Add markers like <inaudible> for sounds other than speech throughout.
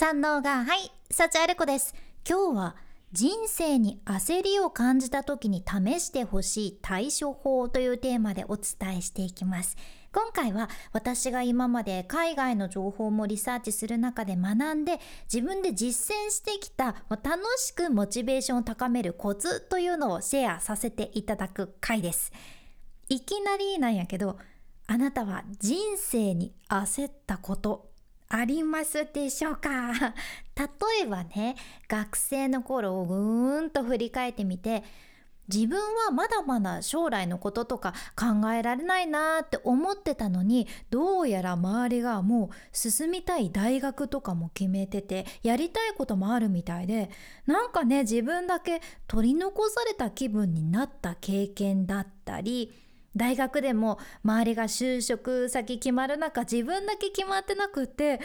三能がはい幸あれ子です。今日は人生に焦りを感じた時に試してほしい対処法というテーマでお伝えしていきます。今回は私が今まで海外の情報もリサーチする中で学んで自分で実践してきた楽しくモチベーションを高めるコツというのをシェアさせていただく回です。いきなりなんやけどあなたは人生に焦ったことありますでしょうか？<laughs> 例えばね学生の頃をぐーんと振り返ってみて自分はまだまだ将来のこととか考えられないなって思ってたのにどうやら周りがもう進みたい大学とかも決めててやりたいこともあるみたいでなんかね自分だけ取り残された気分になった経験だったり大学でも周りが就職先決まる中自分だけ決まってなくて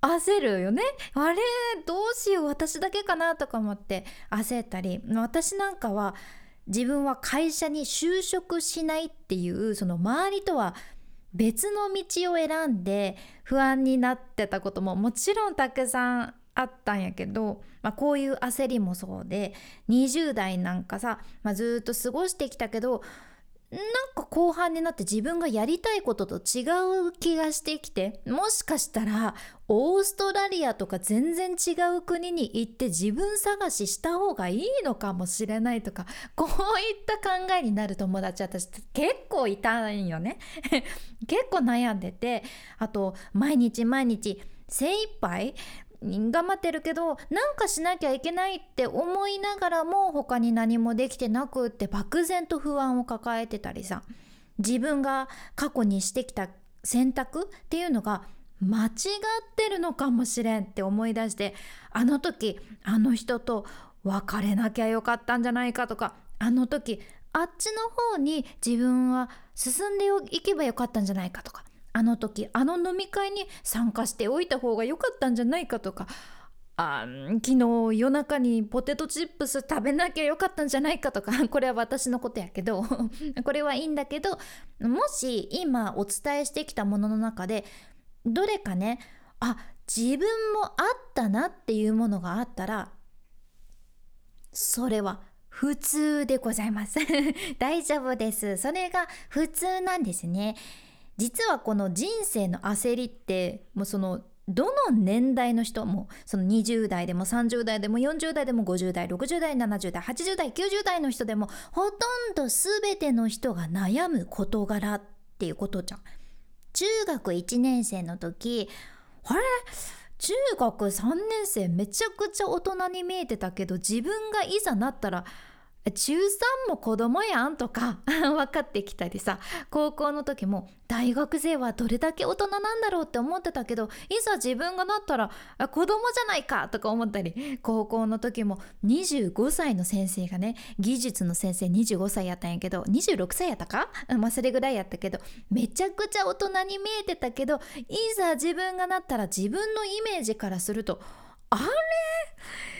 焦るよね。あれどうしよう私だけかなとか思って焦ったり私なんかは自分は会社に就職しないっていうその周りとは別の道を選んで不安になってたことももちろんたくさんあったんやけど、まあ、こういう焦りもそうで20代なんかさ、まあ、ずっと過ごしてきたけどなんか後半になって自分がやりたいことと違う気がしてきてもしかしたらオーストラリアとか全然違う国に行って自分探しした方がいいのかもしれないとか <laughs> こういった考えになる友達私結構いたんよね。<laughs> 結構悩んでてあと毎日毎日精一杯頑張ってるけどなんかしなきゃいけないって思いながらも他に何もできてなくって漠然と不安を抱えてたりさ自分が過去にしてきた選択っていうのが間違ってるのかもしれんって思い出してあの時あの人と別れなきゃよかったんじゃないかとかあの時あっちの方に自分は進んでいけばよかったんじゃないかとかあの時あの飲み会に参加しておいた方が良かったんじゃないかとかあ昨日夜中にポテトチップス食べなきゃよかったんじゃないかとか <laughs> これは私のことやけど <laughs> これはいいんだけどもし今お伝えしてきたものの中でどれかねあ自分もあったなっていうものがあったらそれは普通でございます。<laughs> 大丈夫です。それが普通なんですね。実はこの人生の焦りってもうそのどの年代の人もその20代でも30代でも40代でも50代60代70代80代90代の人でもほとんど全ての人が悩む事柄っていうことじゃん。中学1年生の時あれ？中学3年生めちゃくちゃ大人に見えてたけど自分がいざなったら中3も子供やんとか <laughs> 分かってきたりさ高校の時も大学生はどれだけ大人なんだろうって思ってたけどいざ自分がなったら子供じゃないかとか思ったり高校の時も25歳の先生がね技術の先生25歳やったんやけど26歳やったか？<laughs> まあそれぐらいやったけどめちゃくちゃ大人に見えてたけどいざ自分がなったら自分のイメージからするとあ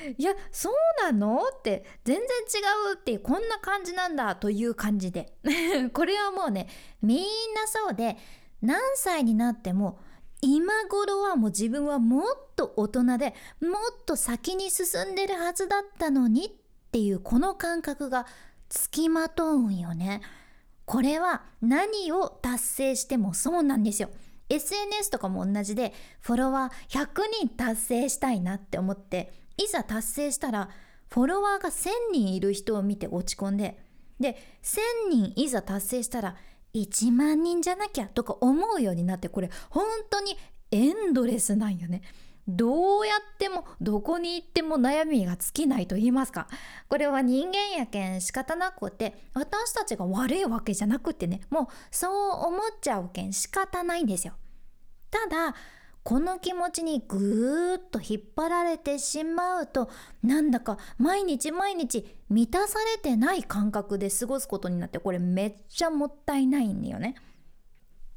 れ？いやそうなの？って全然違うってこんな感じなんだという感じで <laughs> これはもうねみんなそうで何歳になっても今頃はもう自分はもっと大人でもっと先に進んでるはずだったのにっていうこの感覚がつきまとうんよね。これは何を達成してもそうなんですよ。SNS とかも同じでフォロワー100人達成したいなって思っていざ達成したらフォロワーが1000人いる人を見て落ち込んでで1000人いざ達成したら1万人じゃなきゃとか思うようになってこれ本当にエンドレスなんよね。どうやってもどこに行っても悩みが尽きないと言いますかこれは人間やけん仕方なくて私たちが悪いわけじゃなくてねもうそう思っちゃうけん仕方ないんですよただこの気持ちにぐーっと引っ張られてしまうとなんだか毎日毎日満たされてない感覚で過ごすことになってこれめっちゃもったいないんだよね。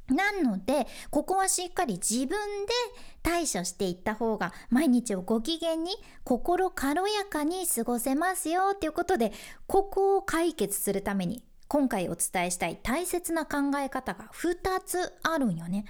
なのでここはしっかり自分で対処していった方が毎日をご機嫌に心軽やかに過ごせますよということでここを解決するために今回お伝えしたい大切な考え方が2つあるんよね。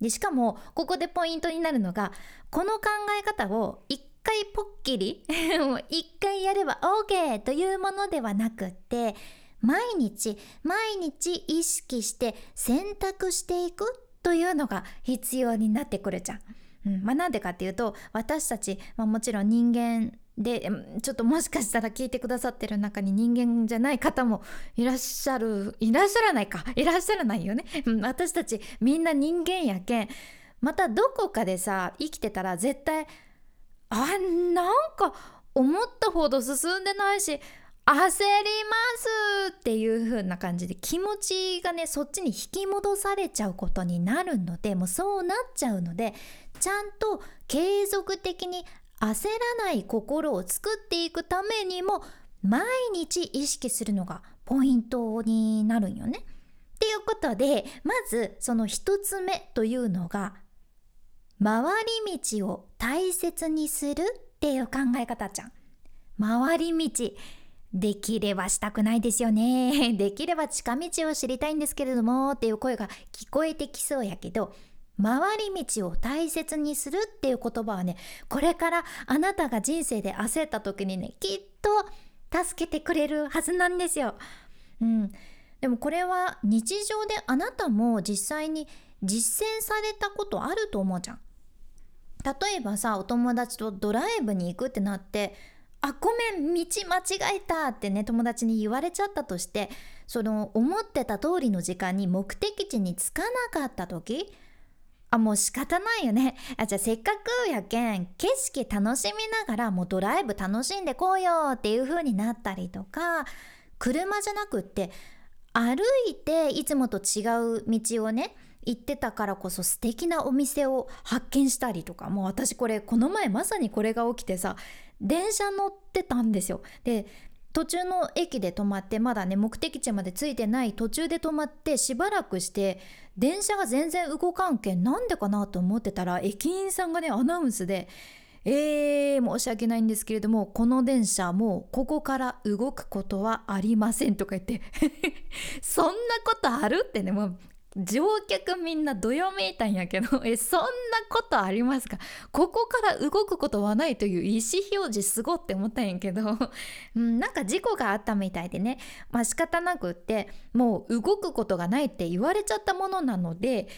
でしかもここでポイントになるのがこの考え方を一回ポッキリ <laughs> 一回やれば OK というものではなくって毎日毎日意識して選択していくというのが必要になってくるじゃん。うん。まあ、なんでかっていうと私たち、まあ、もちろん人間でちょっともしかしたら聞いてくださってる中に人間じゃない方もいらっしゃるいらっしゃらないか。いらっしゃらないよね。私たちみんな人間やけん。またどこかでさ生きてたら絶対あなんか思ったほど進んでないし焦りますっていう風な感じで気持ちがねそっちに引き戻されちゃうことになるのでもうそうなっちゃうのでちゃんと継続的に焦らない心を作っていくためにも毎日意識するのがポイントになるんよね。っていうことでまずその一つ目というのが回り道を大切にするっていう考え方じゃん。回り道できればしたくないですよね。<laughs> できれば近道を知りたいんですけれどもっていう声が聞こえてきそうやけど回り道を大切にするっていう言葉はねこれからあなたが人生で焦った時にねきっと助けてくれるはずなんですよ。うん、でもこれは日常であなたも実際に実践されたことあると思うじゃん。例えばさお友達とドライブに行くってなってあごめん道間違えたってね友達に言われちゃったとしてその思ってた通りの時間に目的地に着かなかった時あもう仕方ないよね。あじゃあせっかくやけん景色楽しみながらもうドライブ楽しんでこうよっていう風になったりとか車じゃなくって歩いていつもと違う道をね行ってたからこそ素敵なお店を発見したりとかもう私これこの前まさにこれが起きてさ電車乗ってたんですよ。で途中の駅で止まってまだね目的地まで着いてない途中で止まってしばらくして電車が全然動かんけんなんでかなと思ってたら駅員さんがねアナウンスで「えー、申し訳ないんですけれどもこの電車もうここから動くことはありません」とか言って <laughs> そんなことあるってねもう乗客みんなどよめいたんやけど <laughs> えそんなことありますか？ここから動くことはないという意思表示すごって思ったんやけど、<laughs> うん、なんか事故があったみたいでね。まあ仕方なくってもう動くことがないって言われちゃったものなので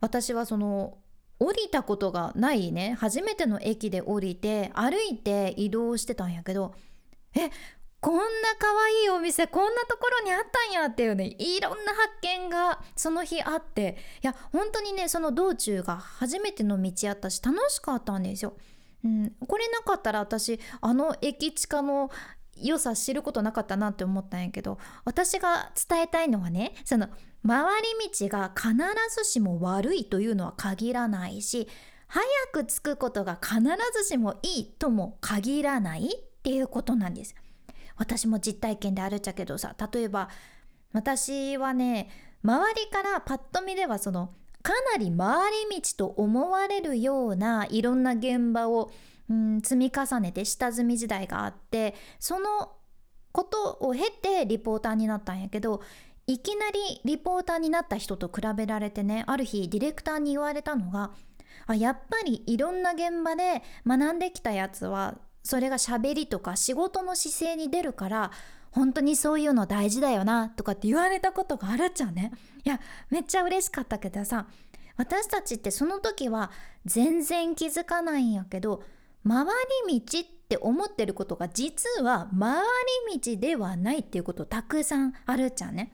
私はその降りたことがないね初めての駅で降りて歩いて移動してたんやけどえこんな可愛いお店こんなところにあったんやっていうねいろんな発見がその日あっていや本当にねその道中が初めての道やったし楽しかったんですよ。うん、これなかったら私あの駅地下の良さ知ることなかったなって思ったんやけど私が伝えたいのはねその回り道が必ずしも悪いというのは限らないし早く着くことが必ずしもいいとも限らないっていうことなんです。私も実体験であるっちゃけどさ例えば私はね周りからパッと見ではそのかなり回り道と思われるようないろんな現場を、うん、積み重ねて下積み時代があってそのことを経てリポーターになったんやけどいきなりリポーターになった人と比べられてねある日ディレクターに言われたのがあやっぱりいろんな現場で学んできたやつはそれが喋りとか仕事の姿勢に出るから本当にそういうの大事だよなとかって言われたことがあるっちゃうね。いやめっちゃ嬉しかったけどさ私たちってその時は全然気づかないんやけど回り道って思ってることが実は回り道ではないっていうことたくさんあるっちゃうね。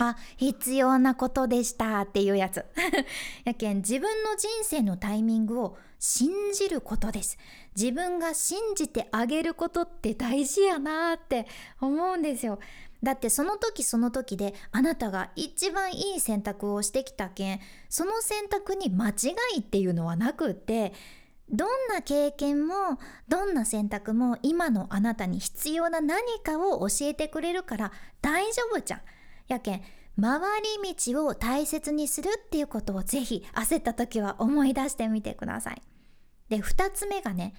あ必要なことでしたっていうやつ。<laughs> やけん自分の人生のタイミングを信じることです。自分が信じてあげることって大事やなって思うんですよだってその時その時であなたが一番いい選択をしてきたけんその選択に間違いっていうのはなくってどんな経験もどんな選択も今のあなたに必要な何かを教えてくれるから大丈夫じゃん。やけん回り道を大切にするっていうことをぜひ焦った時は思い出してみてください。で2つ目がね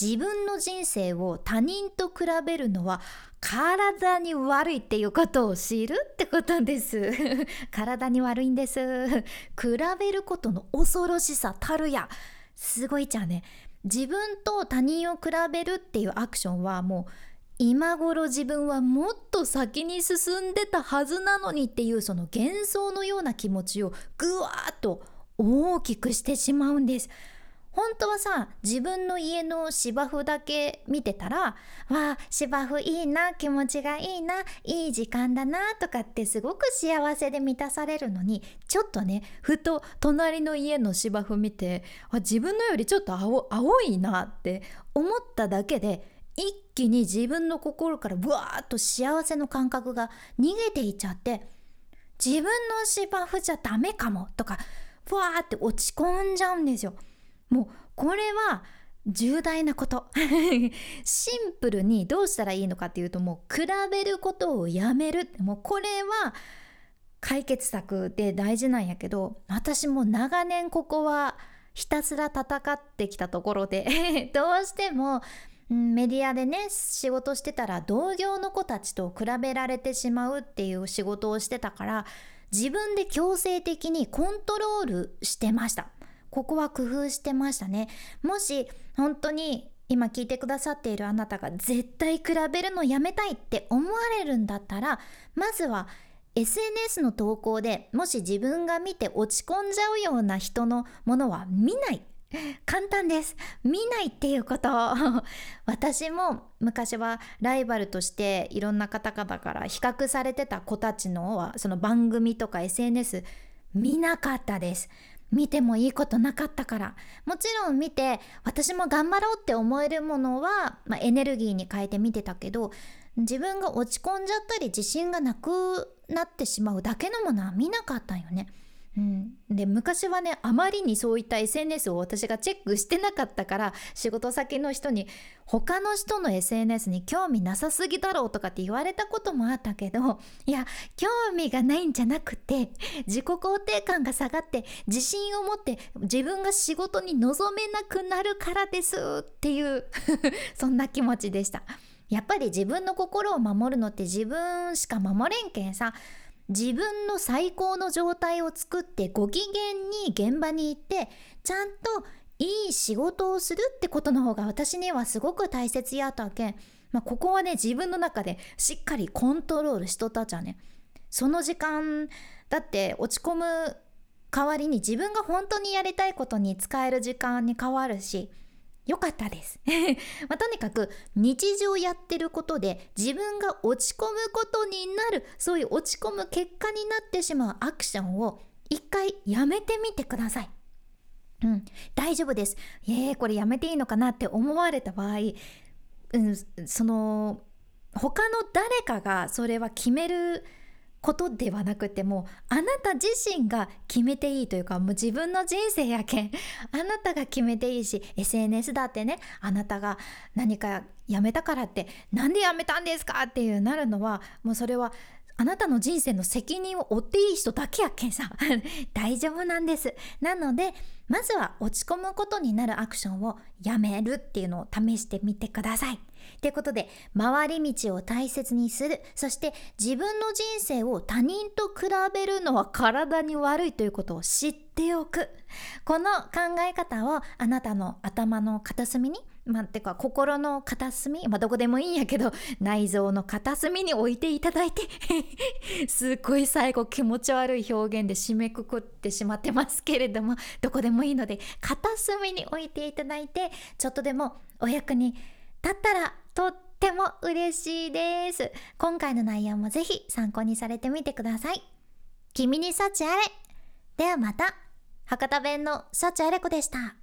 自分の人生を他人と比べるのは体に悪いっていうことを知るってことです。<laughs> 体に悪いんです。比べることの恐ろしさたるや。すごいじゃんね。自分と他人を比べるっていうアクションはもう今頃自分はもっと先に進んでたはずなのにっていうその幻想のような気持ちをぐわーっと大きくしてしまうんです。本当はさ自分の家の芝生だけ見てたら「わあ芝生いいな気持ちがいいないい時間だな」とかってすごく幸せで満たされるのにちょっとねふと隣の家の芝生見てあ自分のよりちょっと青青いなって思っただけで一気に自分の心からブワーッと幸せの感覚が逃げていっちゃって自分の芝生じゃダメかもとかブワーって落ち込んじゃうんですよ。もうこれは重大なこと。<laughs> シンプルにどうしたらいいのかっていうともう比べることをやめる。もうこれは解決策で大事なんやけど私も長年ここはひたすら戦ってきたところで <laughs> どうしてもメディアでね仕事してたら同業の子たちと比べられてしまうっていう仕事をしてたから自分で強制的にコントロールしてました。ここは工夫してましたね。もし本当に今聞いてくださっているあなたが絶対比べるのやめたいって思われるんだったらまずは SNS の投稿でもし自分が見て落ち込んじゃうような人のものは見ない。簡単です。見ないっていうこと <laughs> 私も昔はライバルとしていろんな方々から比較されてた子たちのはその番組とか SNS 見なかったです。見てもいいことなかったからもちろん見て私も頑張ろうって思えるものは、まあ、エネルギーに変えて見てたけど自分が落ち込んじゃったり自信がなくなってしまうだけのものは見なかったんよね。うん、で昔はねあまりにそういった SNS を私がチェックしてなかったから仕事先の人に他の人の SNS に興味なさすぎだろうとかって言われたこともあったけどいや興味がないんじゃなくて自己肯定感が下がって自信を持って自分が仕事に臨めなくなるからですっていう <laughs> そんな気持ちでした。やっぱり自分の心を守るのって自分しか守れんけんさ自分の最高の状態を作ってご機嫌に現場に行ってちゃんといい仕事をするってことの方が私にはすごく大切やったけん、まあ、ここはね自分の中でしっかりコントロールしとったじゃね。その時間だって落ち込む代わりに自分が本当にやりたいことに使える時間に変わるし良かったです、<laughs> まあ、とにかく日常やってることで自分が落ち込むことになるそういう落ち込む結果になってしまうアクションを一回やめてみてください。うん、大丈夫です。えー、これやめていいのかなって思われた場合、うん、その他の誰かがそれは決めることではなくてもあなた自身が決めていいというかもう自分の人生やけんあなたが決めていいし SNS だってねあなたが何かやめたからってなんでやめたんですかっていうなるのはもうそれはあなたの人生の責任を負っていい人だけやけんさ。<laughs> 大丈夫なんです。なのでまずは落ち込むことになるアクションをやめるっていうのを試してみてください。ということで回り道を大切にする。そして自分の人生を他人と比べるのは体に悪いということを知っておく。この考え方をあなたの頭の片隅にまあ、てか心の片隅、まあ、どこでもいいんやけど内臓の片隅に置いていただいて <laughs> すっごい最後気持ち悪い表現で締めくくってしまってますけれどもどこでもいいので片隅に置いていただいてちょっとでもお役に立だったらとっても嬉しいです。今回の内容もぜひ参考にされてみてください。君に幸あれ。ではまた。博多弁の幸あれ子でした。